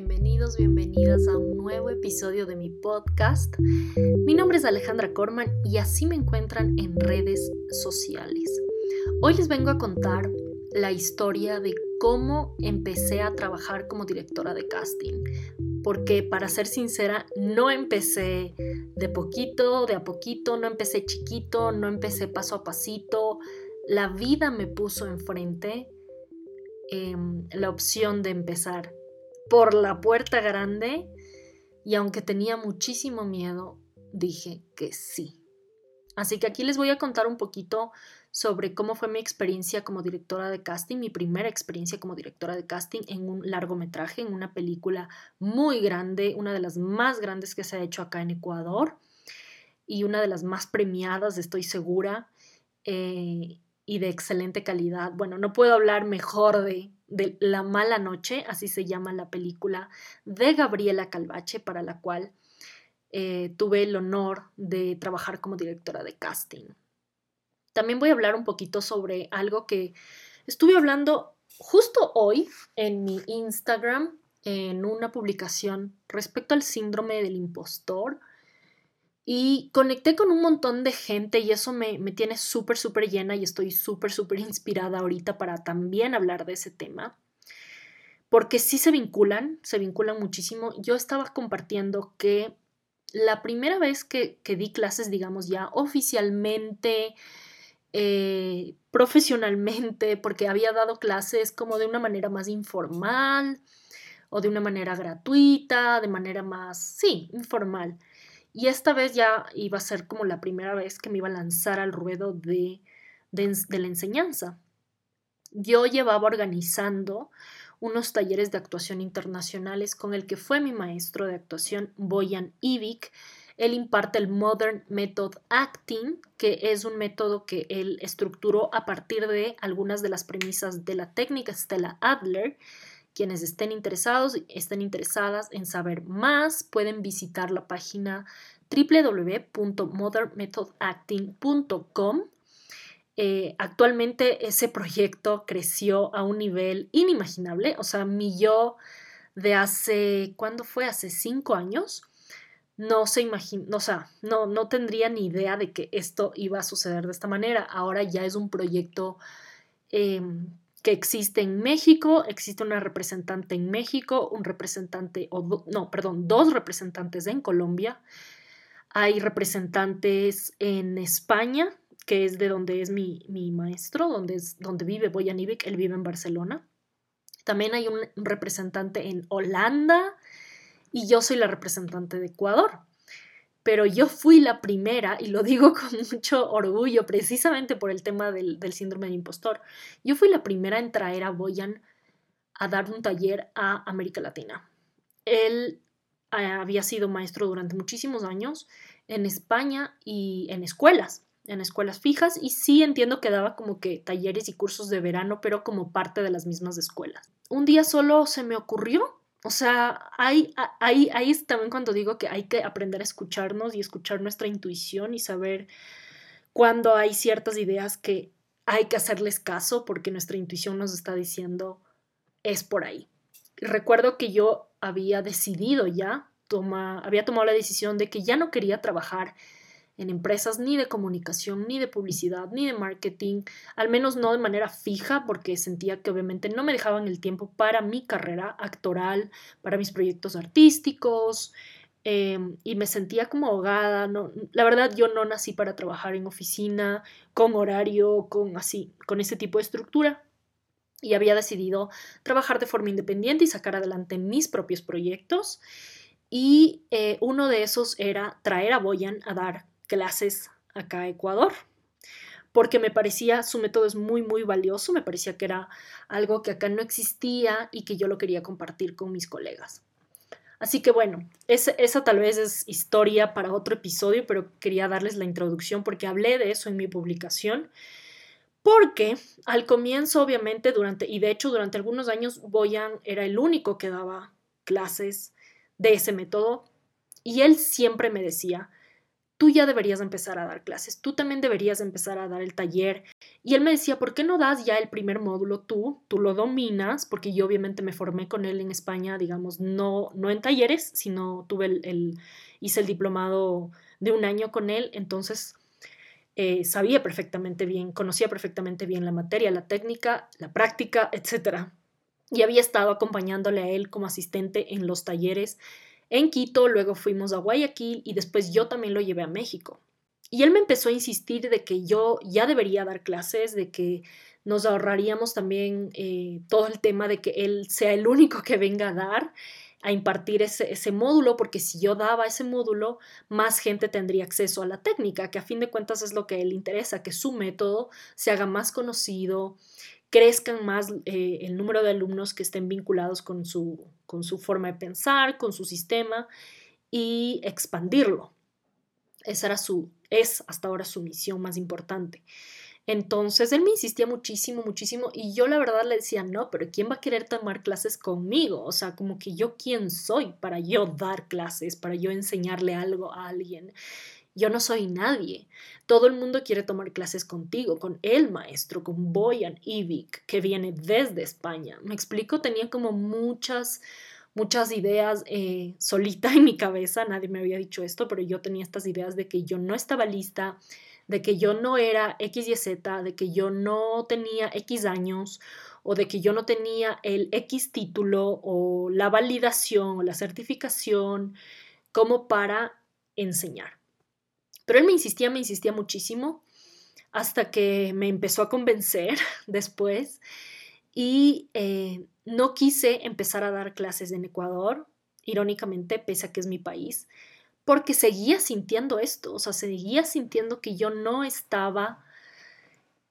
bienvenidos, bienvenidas a un nuevo episodio de mi podcast. Mi nombre es Alejandra Corman y así me encuentran en redes sociales. Hoy les vengo a contar la historia de cómo empecé a trabajar como directora de casting. Porque para ser sincera, no empecé de poquito, de a poquito, no empecé chiquito, no empecé paso a pasito. La vida me puso enfrente em, la opción de empezar por la puerta grande y aunque tenía muchísimo miedo, dije que sí. Así que aquí les voy a contar un poquito sobre cómo fue mi experiencia como directora de casting, mi primera experiencia como directora de casting en un largometraje, en una película muy grande, una de las más grandes que se ha hecho acá en Ecuador y una de las más premiadas, estoy segura, eh, y de excelente calidad. Bueno, no puedo hablar mejor de, de La mala noche, así se llama la película de Gabriela Calvache, para la cual eh, tuve el honor de trabajar como directora de casting. También voy a hablar un poquito sobre algo que estuve hablando justo hoy en mi Instagram, en una publicación respecto al síndrome del impostor. Y conecté con un montón de gente y eso me, me tiene súper, súper llena y estoy súper, súper inspirada ahorita para también hablar de ese tema. Porque sí se vinculan, se vinculan muchísimo. Yo estaba compartiendo que la primera vez que, que di clases, digamos ya oficialmente, eh, profesionalmente, porque había dado clases como de una manera más informal o de una manera gratuita, de manera más, sí, informal. Y esta vez ya iba a ser como la primera vez que me iba a lanzar al ruedo de, de, la enseñanza. Yo llevaba organizando unos talleres de actuación internacionales con el que fue mi maestro de actuación, Boyan Ivik. Él imparte el Modern Method Acting, que es un método que él estructuró a partir de algunas de las premisas de la técnica Stella Adler, quienes estén interesados, estén interesadas en saber más, pueden visitar la página www.modernmethodacting.com. Eh, actualmente ese proyecto creció a un nivel inimaginable, o sea, mi yo de hace, ¿cuándo fue? Hace cinco años, no se imagina, o sea, no, no tendría ni idea de que esto iba a suceder de esta manera. Ahora ya es un proyecto em, que existe en México, existe una representante en México, un representante, o no, perdón, dos representantes en Colombia, hay representantes en España, que es de donde es mi, maestro, donde, es, donde vive Boyan él vive en Barcelona. También hay un representante en Holanda y yo soy la representante de Ecuador pero yo fui la primera, y lo digo con mucho orgullo, precisamente por el tema del, síndrome del impostor, yo fui la primera en traer a Boyan a dar un taller a América Latina. Él eh, había sido maestro durante muchísimos años en España y en escuelas, en escuelas fijas, y sí entiendo que daba como que talleres y cursos de verano, pero como parte de las mismas escuelas. Un día solo se me ocurrió o sea, ahí, ahí, ahí es también cuando digo que hay que aprender a escucharnos y escuchar nuestra intuición y saber cuando hay ciertas ideas que hay que hacerles caso porque nuestra intuición nos está diciendo es por ahí. Recuerdo que yo había decidido ya, había tomado la decisión de que ya no quería trabajar en empresas ni de comunicación, ni de publicidad, ni de marketing, al menos no de manera fija, porque sentía que obviamente no me dejaban el tiempo para mi carrera actoral, para mis proyectos artísticos, em, y me sentía como ahogada. No, la verdad, yo no nací para trabajar en oficina, con horario, con así, con ese tipo de estructura. Y había decidido trabajar de forma independiente y sacar adelante mis propios proyectos. Y eh, uno de esos era traer a Boyan a dar clases acá a Ecuador, porque me parecía, su método es muy, muy valioso, me parecía que era algo que acá no existía y que yo lo quería compartir con mis colegas. Así que bueno, esa, esa tal vez es historia para otro episodio, pero quería darles la introducción porque hablé de eso en mi publicación. Porque al comienzo, obviamente, durante, y de hecho durante algunos años, Boyan era el único que daba clases de ese método. Y él siempre me decía, tú ya deberías empezar a dar clases, tú también deberías empezar a dar el taller. Y él me decía, ¿por qué no das ya el primer módulo tú? Tú lo dominas, porque yo obviamente me formé con él en España, digamos, no, no en talleres, sino tuve el, hice el diplomado de un año con él, entonces eh, sabía perfectamente bien, conocía perfectamente bien la materia, la técnica, la práctica, etc. Y había estado acompañándole a él como asistente en los talleres en Quito, luego fuimos a Guayaquil y después yo también lo llevé a México. Y él me empezó a insistir de que yo ya debería dar clases, de que nos ahorraríamos también eh, todo el tema de que él sea el único que venga a dar, a impartir ese, módulo, porque si yo daba ese módulo, más gente tendría acceso a la técnica, que a fin de cuentas es lo que él interesa, que su método se haga más conocido, crezcan más eh, el número de alumnos que estén vinculados con su, con su forma de pensar, con su sistema y expandirlo. Esa era su, es hasta ahora su misión más importante. Entonces él me insistía muchísimo, muchísimo y yo la verdad le decía, no, pero ¿quién va a querer tomar clases conmigo? O sea, como que yo quién soy para yo dar clases, para yo enseñarle algo a alguien. Yo no soy nadie. Todo el mundo quiere tomar clases contigo, con el maestro, con Boyan Ivik, que viene desde España. Me explico, tenía como muchas, muchas ideas eh, solita en mi cabeza. Nadie me había dicho esto, pero yo tenía estas ideas de que yo no estaba lista, de que yo no era X y Z, de que yo no tenía X años o de que yo no tenía el X título o la validación o la certificación como para enseñar. Pero él me insistía, me insistía muchísimo hasta que me empezó a convencer después y eh, no quise empezar a dar clases en Ecuador, irónicamente, pese a que es mi país, porque seguía sintiendo esto, o sea, seguía sintiendo que yo no estaba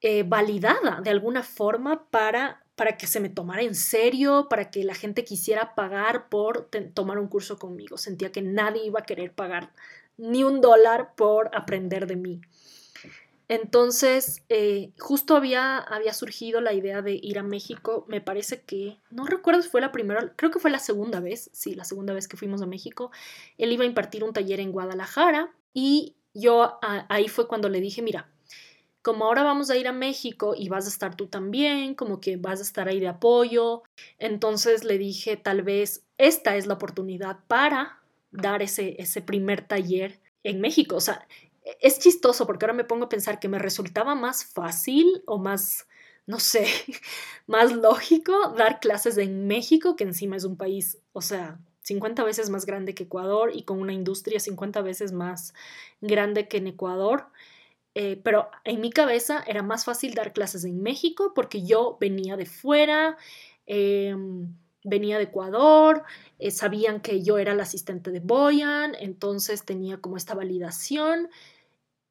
eh, validada de alguna forma para, para que se me tomara en serio, para que la gente quisiera pagar por tomar un curso conmigo. Sentía que nadie iba a querer pagar ni un dólar por aprender de mí. Entonces, eh, justo había, había surgido la idea de ir a México. Me parece que, no recuerdo si fue la primera, creo que fue la segunda vez, sí, la segunda vez que fuimos a México. Él iba a impartir un taller en Guadalajara y yo ahí fue cuando le dije, mira, como ahora vamos a ir a México y vas a estar tú también, como que vas a estar ahí de apoyo, entonces le dije, tal vez esta es la oportunidad para dar ese, ese primer taller en México. O sea, e, es chistoso porque ahora me pongo a pensar que me resultaba más fácil o más, no sé, más lógico dar clases en México, que encima es un país, o sea, 50 veces más grande que Ecuador y con una industria 50 veces más grande que en Ecuador. Eh, pero en mi cabeza era más fácil dar clases en México porque yo venía de fuera. Em, venía de Ecuador, eh, sabían que yo era la asistente de Boyan, entonces tenía como esta validación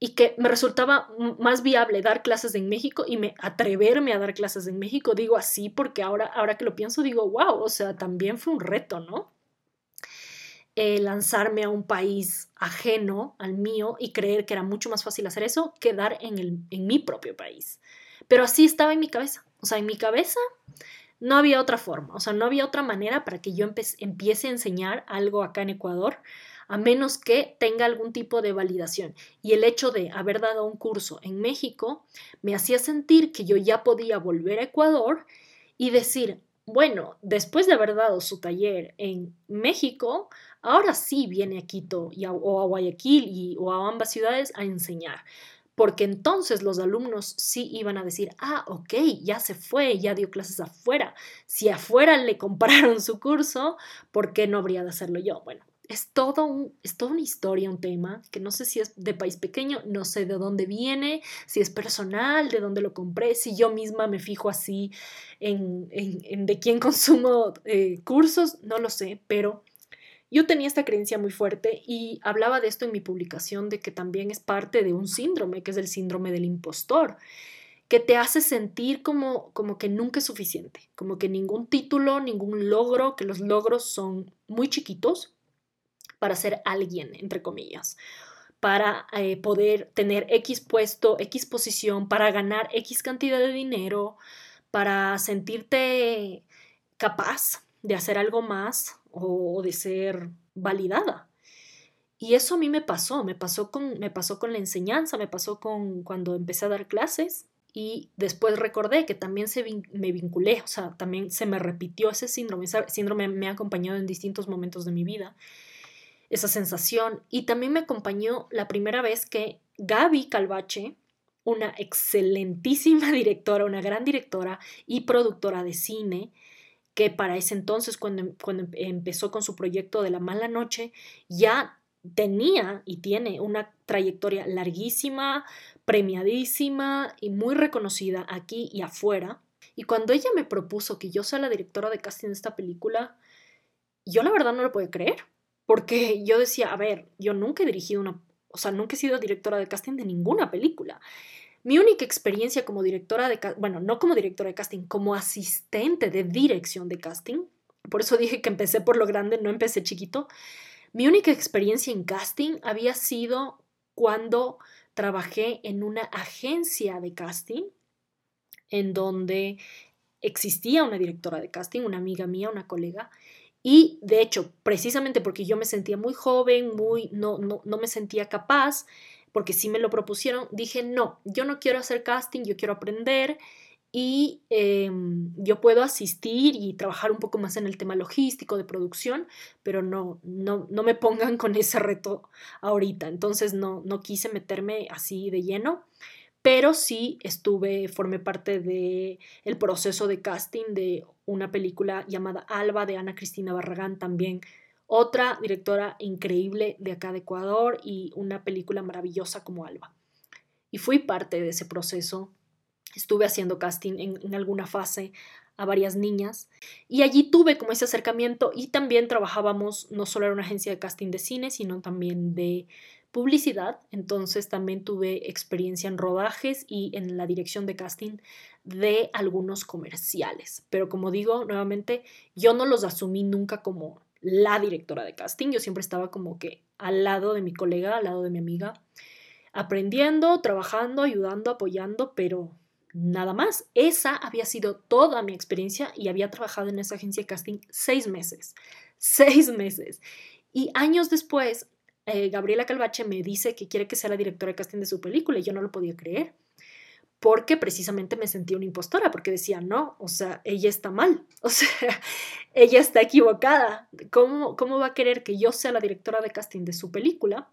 y que me resultaba más viable dar clases en México y me atreverme a dar clases en México, digo así porque ahora, ahora que lo pienso digo, wow, o sea, también fue un reto, ¿no? Eh, lanzarme a un país ajeno al mío y creer que era mucho más fácil hacer eso que dar en, el, en mi propio país. Pero así estaba en mi cabeza. O sea, en mi cabeza no había otra forma, o sea, no había otra manera para que yo empiece a enseñar algo acá en Ecuador, a menos que tenga algún tipo de validación. Y el hecho de haber dado un curso en México me hacía sentir que yo ya podía volver a Ecuador y decir, bueno, después de haber dado su taller en México, ahora sí viene a Quito y o a Guayaquil y, o a ambas ciudades a enseñar porque entonces los alumnos sí iban a decir, ah, ok, ya se fue, ya dio clases afuera. Si afuera le compraron su curso, ¿por qué no habría de hacerlo yo? Bueno, es todo un, es toda una historia, un tema, que no sé si es de país pequeño, no sé de dónde viene, si es personal, de dónde lo compré, si yo misma me fijo así en, en, de quién consumo eh, cursos, no lo sé, pero yo tenía esta creencia muy fuerte y hablaba de esto en mi publicación, de que también es parte de un síndrome, que es el síndrome del impostor, que te hace sentir como, como que nunca es suficiente, como que ningún título, ningún logro, que los logros son muy chiquitos para ser alguien, entre comillas, para eh, poder tener X puesto, X posición, para ganar X cantidad de dinero, para sentirte capaz de hacer algo más o de ser validada. Y eso a mí me pasó, me pasó con, me pasó con la enseñanza, me pasó con cuando empecé a dar clases y después recordé que también se me vinculé, o sea, también se me repitió ese síndrome, ese síndrome me ha acompañado en distintos momentos de mi vida, esa sensación, y también me acompañó la primera vez que Gaby Calvache, una excelentísima directora, una gran directora y productora de cine, que para ese entonces, cuando, cuando empezó con su proyecto de La Mala Noche, ya tenía y tiene una trayectoria larguísima, premiadísima y muy reconocida aquí y afuera. Y cuando ella me propuso que yo sea la directora de casting de esta película, yo la verdad no lo puedo creer, porque yo decía, a ver, yo nunca he dirigido una, o sea, nunca he sido directora de casting de ninguna película. Mi única experiencia como directora de, bueno, no como directora de casting, como asistente de dirección de casting, por eso dije que empecé por lo grande, no empecé chiquito, mi única experiencia en casting había sido cuando trabajé en una agencia de casting en donde existía una directora de casting, una amiga mía, una colega, y de hecho, precisamente porque yo me sentía muy joven, muy no, no, no me sentía capaz, porque sí me lo propusieron, dije, no, yo no quiero hacer casting, yo quiero aprender y em, yo puedo asistir y trabajar un poco más en el tema logístico de producción, pero no, no, no me pongan con ese reto ahorita. Entonces no, no quise meterme así de lleno, pero sí estuve, formé parte del el proceso de casting de una película llamada Alba de Ana Cristina Barragán, también otra directora increíble de acá de Ecuador y una película maravillosa como Alba. Y fui parte de ese proceso. Estuve haciendo casting en, alguna fase a varias niñas. Y allí tuve como ese acercamiento y también trabajábamos, no solo en una agencia de casting de cine, sino también de publicidad, entonces también tuve experiencia en rodajes y en la dirección de casting de algunos comerciales, pero como digo nuevamente, yo no los asumí nunca como la directora de casting, yo siempre estaba como que al lado de mi colega, al lado de mi amiga, aprendiendo, trabajando, ayudando, apoyando, pero nada más. Esa había sido toda mi experiencia y había trabajado en esa agencia de casting seis meses. Seis meses. Y años después, eh, Gabriela Calvache me dice que quiere que sea la directora de casting de su película y yo no lo podía creer. Porque precisamente me sentía una impostora, porque decía, no, o sea, ella está mal, o sea, ella está equivocada. ¿Cómo, ¿Cómo va a querer que yo sea la directora de casting de su película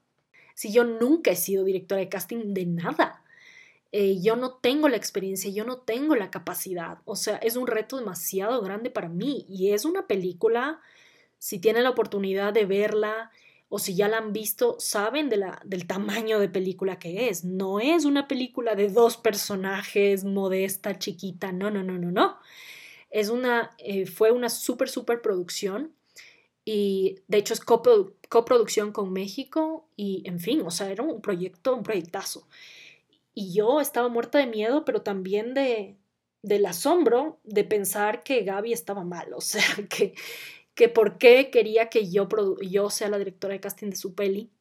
si yo nunca he sido directora de casting de nada? Eh, yo no tengo la experiencia, yo no tengo la capacidad. O sea, es un reto demasiado grande para mí y es una película, si tienen la oportunidad de verla o si ya la han visto, saben de la, del tamaño de película que es. No es una película de dos personajes, modesta, chiquita, no, no, no, no, no. Es una, eh, fue una súper, súper producción y de hecho es coproducción con México y en fin, o sea, era un proyecto, un proyectazo. Y yo estaba muerta de miedo, pero también de, del asombro de pensar que Gaby estaba mal, o sea, que, que por qué quería que yo, yo sea la directora de casting de su peli.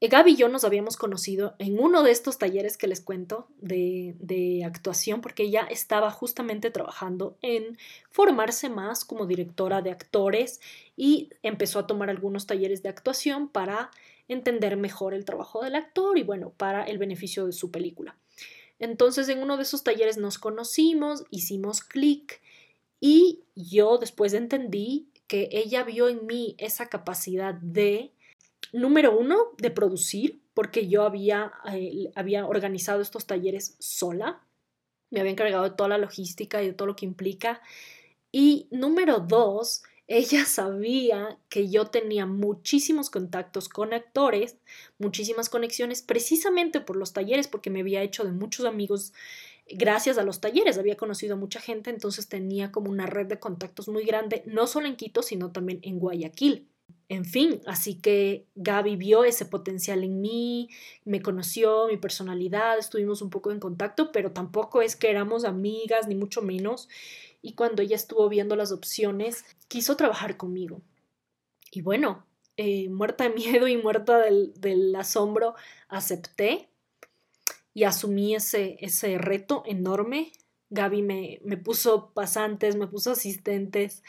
Eh, Gaby y yo nos habíamos conocido en uno de estos talleres que les cuento de, de, actuación, porque ella estaba justamente trabajando en formarse más como directora de actores y empezó a tomar algunos talleres de actuación para entender mejor el trabajo del actor y bueno, para el beneficio de su película. Entonces en uno de esos talleres nos conocimos, hicimos clic y yo después entendí que ella vio en mí esa capacidad de, número uno, de producir, porque yo había, eh, había organizado estos talleres sola, me había encargado de toda la logística y de todo lo que implica. Y número dos, ella sabía que yo tenía muchísimos contactos con actores, muchísimas conexiones, precisamente por los talleres, porque me había hecho de muchos amigos gracias a los talleres, había conocido a mucha gente, entonces tenía como una red de contactos muy grande, no solo en Quito, sino también en Guayaquil. En fin, así que Gaby vio ese potencial en mí, me conoció, mi personalidad, estuvimos un poco en contacto, pero tampoco es que éramos amigas, ni mucho menos y cuando ella estuvo viendo las opciones, quiso trabajar conmigo. Y bueno, eh, muerta de miedo y muerta del, asombro, acepté y asumí ese, ese reto enorme. Gaby me, me puso pasantes, me puso asistentes,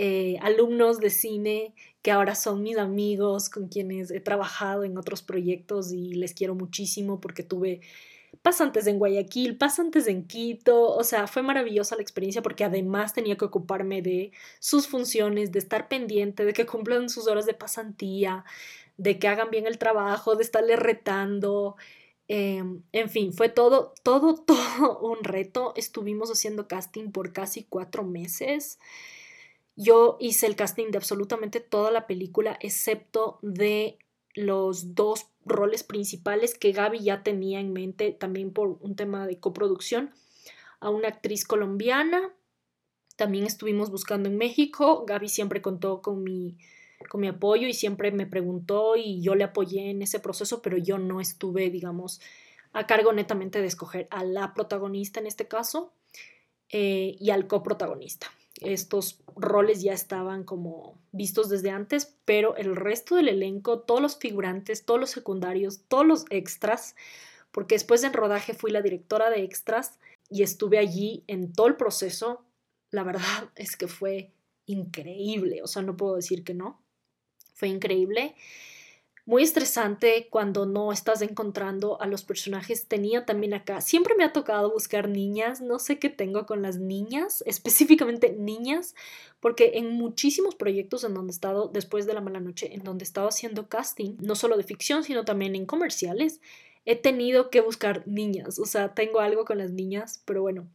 eh, alumnos de cine que ahora son mis amigos, con quienes he trabajado en otros proyectos y les quiero muchísimo porque tuve pasantes en Guayaquil, pasantes en Quito, o sea, fue maravillosa la experiencia porque además tenía que ocuparme de sus funciones, de estar pendiente, de que cumplan sus horas de pasantía, de que hagan bien el trabajo, de estarle retando. Em, en fin, fue todo, todo, todo un reto. Estuvimos haciendo casting por casi cuatro meses. Yo hice el casting de absolutamente toda la película, excepto de los dos roles principales que Gaby ya tenía en mente también por un tema de coproducción, a una actriz colombiana. También estuvimos buscando en México. Gaby siempre contó con mi, con mi apoyo y siempre me preguntó y yo le apoyé en ese proceso, pero yo no estuve, digamos, a cargo netamente de escoger a la protagonista en este caso eh, y al coprotagonista estos roles ya estaban como vistos desde antes, pero el resto del elenco, todos los figurantes, todos los secundarios, todos los extras, porque después en rodaje fui la directora de extras y estuve allí en todo el proceso, la verdad es que fue increíble, o sea, no puedo decir que no, fue increíble muy estresante cuando no estás encontrando a los personajes. Tenía también acá, siempre me ha tocado buscar niñas, no sé qué tengo con las niñas, específicamente niñas, porque en muchísimos proyectos en donde he estado, después de la mala noche, en donde he estado haciendo casting, no solo de ficción, sino también en comerciales, he tenido que buscar niñas, o sea, tengo algo con las niñas, pero bueno.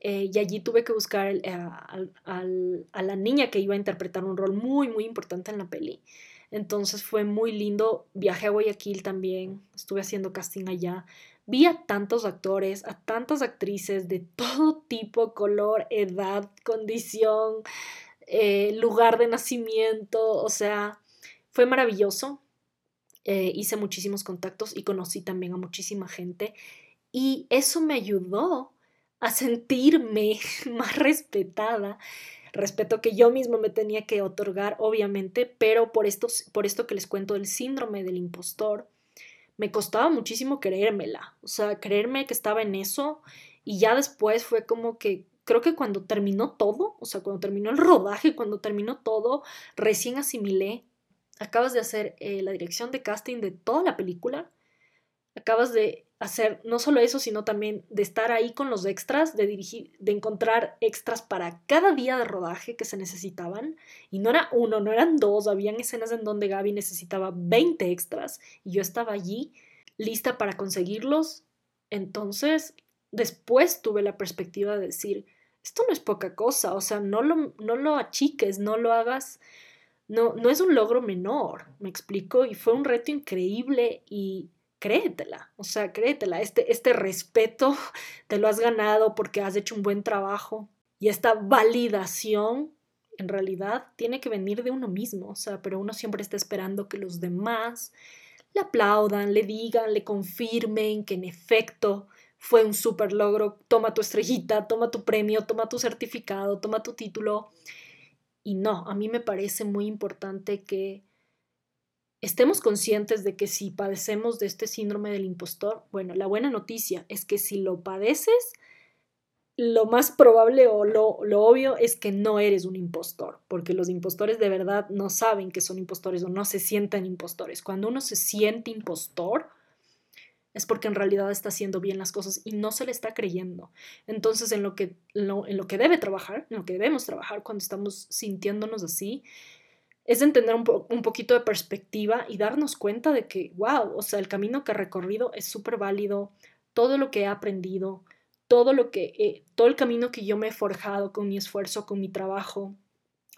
Eh, y allí tuve que buscar eh, a la niña que iba a interpretar un rol muy, muy importante en la peli. Entonces fue muy lindo. Viajé a Guayaquil también, estuve haciendo casting allá. Vi a tantos actores, a tantas actrices de todo tipo, color, edad, condición, eh, lugar de nacimiento. O sea, fue maravilloso. Eh, hice muchísimos contactos y conocí también a muchísima gente. Y eso me ayudó a sentirme más respetada respeto que yo mismo me tenía que otorgar, obviamente, pero por esto, por esto que les cuento del síndrome del impostor, me costaba muchísimo creérmela, o sea, creerme que estaba en eso y ya después fue como que creo que cuando terminó todo, o sea, cuando terminó el rodaje, cuando terminó todo, recién asimilé, acabas de hacer eh, la dirección de casting de toda la película, acabas de hacer no solo eso, sino también de estar ahí con los extras, de dirigir, de encontrar extras para cada día de rodaje que se necesitaban. Y no era uno, no eran dos, habían escenas en donde Gaby necesitaba 20 extras y yo estaba allí lista para conseguirlos. Entonces, después tuve la perspectiva de decir, esto no es poca cosa, o sea, no lo, no lo achiques, no lo hagas, no, no es un logro menor, me explico, y fue un reto increíble y créetela, o sea, créetela, este, este respeto te lo has ganado porque has hecho un buen trabajo y esta validación en realidad tiene que venir de uno mismo, o sea, pero uno siempre está esperando que los demás le aplaudan, le digan, le confirmen que en efecto fue un super logro, toma tu estrellita, toma tu premio, toma tu certificado, toma tu título. Y no, a mí me parece muy importante que estemos conscientes de que si padecemos de este síndrome del impostor, bueno, la buena noticia es que si lo padeces, lo más probable o lo, lo, obvio es que no eres un impostor, porque los impostores de verdad no saben que son impostores o no se sienten impostores. Cuando uno se siente impostor, es porque en realidad está haciendo bien las cosas y no se le está creyendo. Entonces, en lo que, en lo que debe trabajar, en lo que debemos trabajar cuando estamos sintiéndonos así, es entender un, un, poquito de perspectiva y darnos cuenta de que, wow, o sea, el camino que he recorrido es súper válido, todo lo que he aprendido, todo lo que, todo el camino que yo me he forjado con mi esfuerzo, con mi trabajo,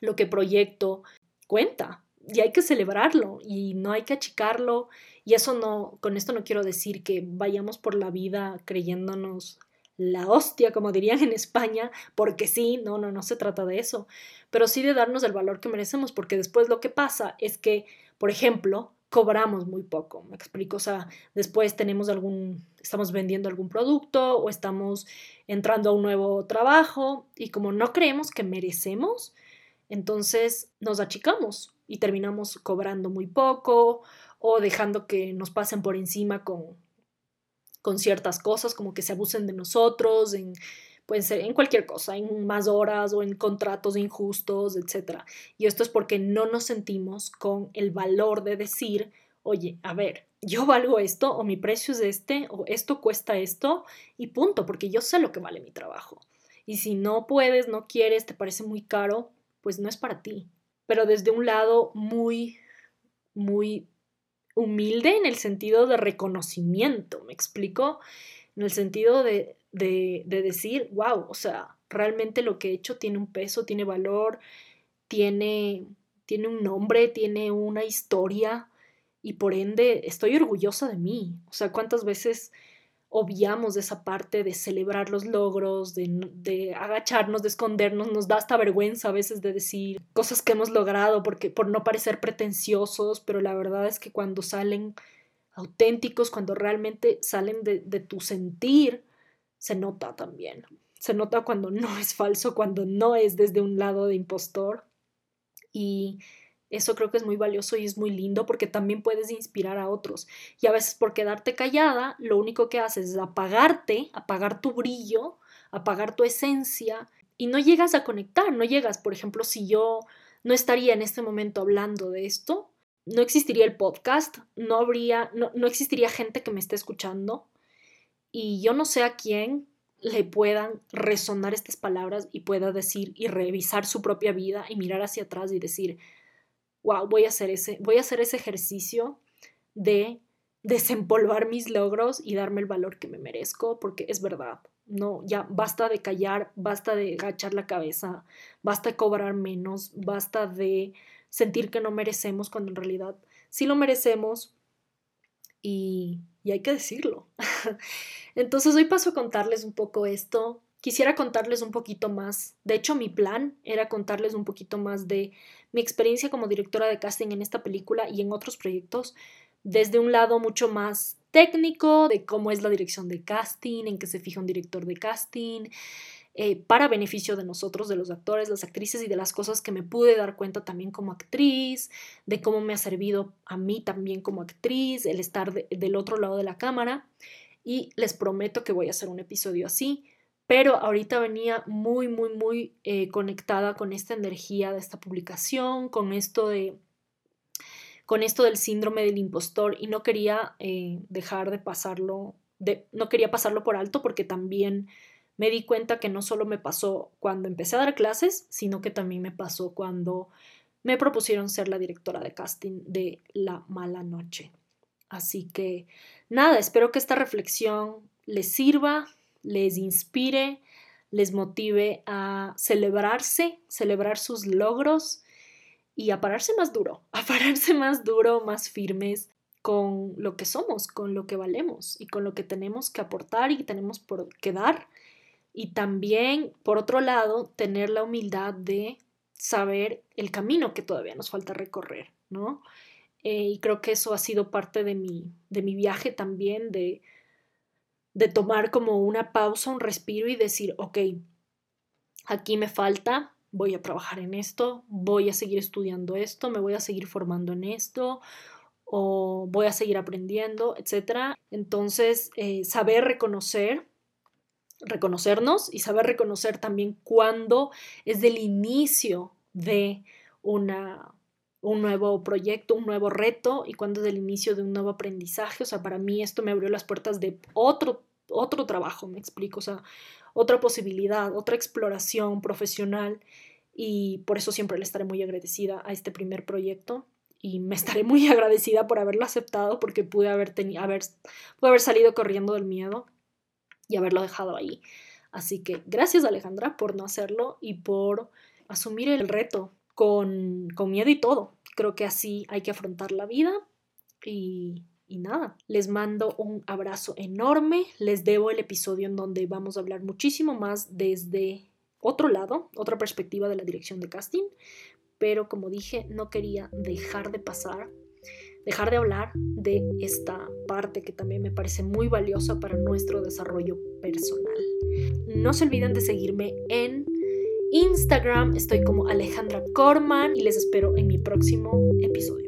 lo que proyecto, cuenta. Y hay que celebrarlo y no hay que achicarlo. Y eso no, con esto no quiero decir que vayamos por la vida creyéndonos la hostia, como dirían en España, porque sí, no, no, no se trata de eso, pero sí de darnos el valor que merecemos, porque después lo que pasa es que, por ejemplo, cobramos muy poco, me explico, o sea, después tenemos algún, estamos vendiendo algún producto o estamos entrando a un nuevo trabajo y como no creemos que merecemos, entonces nos achicamos y terminamos cobrando muy poco o dejando que nos pasen por encima con con ciertas cosas, como que se abusen de nosotros, en pueden ser en cualquier cosa, en más horas o en contratos injustos, etc. Y esto es porque no nos sentimos con el valor de decir, oye, a ver, yo valgo esto o mi precio es este o esto cuesta esto y punto, porque yo sé lo que vale mi trabajo. Y si no puedes, no quieres, te parece muy caro, pues no es para ti. Pero desde un lado muy, muy humilde en el sentido de reconocimiento, ¿me explico? En el sentido de, de, de decir, wow, o sea, realmente lo que he hecho tiene un peso, tiene valor, tiene, tiene un nombre, tiene una historia y por ende estoy orgullosa de mí. O sea, cuántas veces obviamos esa parte de celebrar los logros, de, de, agacharnos, de escondernos, nos da hasta vergüenza a veces de decir cosas que hemos logrado porque, por no parecer pretenciosos, pero la verdad es que cuando salen auténticos, cuando realmente salen de, de tu sentir, se nota también. Se nota cuando no es falso, cuando no es desde un lado de impostor. Y eso creo que es muy valioso y es muy lindo porque también puedes inspirar a otros. Y a veces por quedarte callada, lo único que haces es apagarte, apagar tu brillo, apagar tu esencia y no llegas a conectar, no llegas, por ejemplo, si yo no estaría en este momento hablando de esto, no existiría el podcast, no habría, no, no existiría gente que me esté escuchando y yo no sé a quién le puedan resonar estas palabras y pueda decir y revisar su propia vida y mirar hacia atrás y decir, wow, voy a hacer ese, voy a hacer ese ejercicio de desempolvar mis logros y darme el valor que me merezco, porque es verdad, no, ya basta de callar, basta de agachar la cabeza, basta de cobrar menos, basta de sentir que no merecemos cuando en realidad sí lo merecemos y, y hay que decirlo. Entonces hoy paso a contarles un poco esto, Quisiera contarles un poquito más. De hecho, mi plan era contarles un poquito más de mi experiencia como directora de casting en esta película y en otros proyectos, desde un lado mucho más técnico, de cómo es la dirección de casting, en qué se fija un director de casting, eh, para beneficio de nosotros, de los actores, las actrices y de las cosas que me pude dar cuenta también como actriz, de cómo me ha servido a mí también como actriz el estar del otro lado de la cámara. Y les prometo que voy a hacer un episodio así pero ahorita venía muy, muy, muy eh, conectada con esta energía de esta publicación, con esto de con esto del síndrome del impostor y no quería eh, dejar de pasarlo, de, no quería pasarlo por alto porque también me di cuenta que no solo me pasó cuando empecé a dar clases, sino que también me pasó cuando me propusieron ser la directora de casting de La Mala Noche. Así que nada, espero que esta reflexión les sirva, les inspire, les motive a celebrarse, celebrar sus logros y a pararse más duro, a pararse más duro, más firmes con lo que somos, con lo que valemos y con lo que tenemos que aportar y tenemos por que dar. Y también, por otro lado, tener la humildad de saber el camino que todavía nos falta recorrer, ¿no? Eh, y creo que eso ha sido parte de mi, de mi viaje también, de, de tomar como una pausa, un respiro y decir, ok, aquí me falta, voy a trabajar en esto, voy a seguir estudiando esto, me voy a seguir formando en esto o voy a seguir aprendiendo, etc. Entonces, eh, saber reconocer, reconocernos y saber reconocer también cuándo es el inicio de una, un nuevo proyecto, un nuevo reto y cuándo es el inicio de un nuevo aprendizaje. O sea, para mí esto me abrió las puertas de otro otro trabajo, me explico, o sea, otra posibilidad, otra exploración profesional y por eso siempre le estaré muy agradecida a este primer proyecto y me estaré muy agradecida por haberlo aceptado porque pude haber, haber, pude haber salido corriendo del miedo y haberlo dejado ahí. Así que gracias Alejandra por no hacerlo y por asumir el reto con, con miedo y todo. Creo que así hay que afrontar la vida y y nada, les mando un abrazo enorme. Les debo el episodio en donde vamos a hablar muchísimo más desde otro lado, otra perspectiva de la dirección de casting. Pero como dije, no quería dejar de pasar, dejar de hablar de esta parte que también me parece muy valiosa para nuestro desarrollo personal. No se olviden de seguirme en Instagram, estoy como Alejandra Corman y les espero en mi próximo episodio.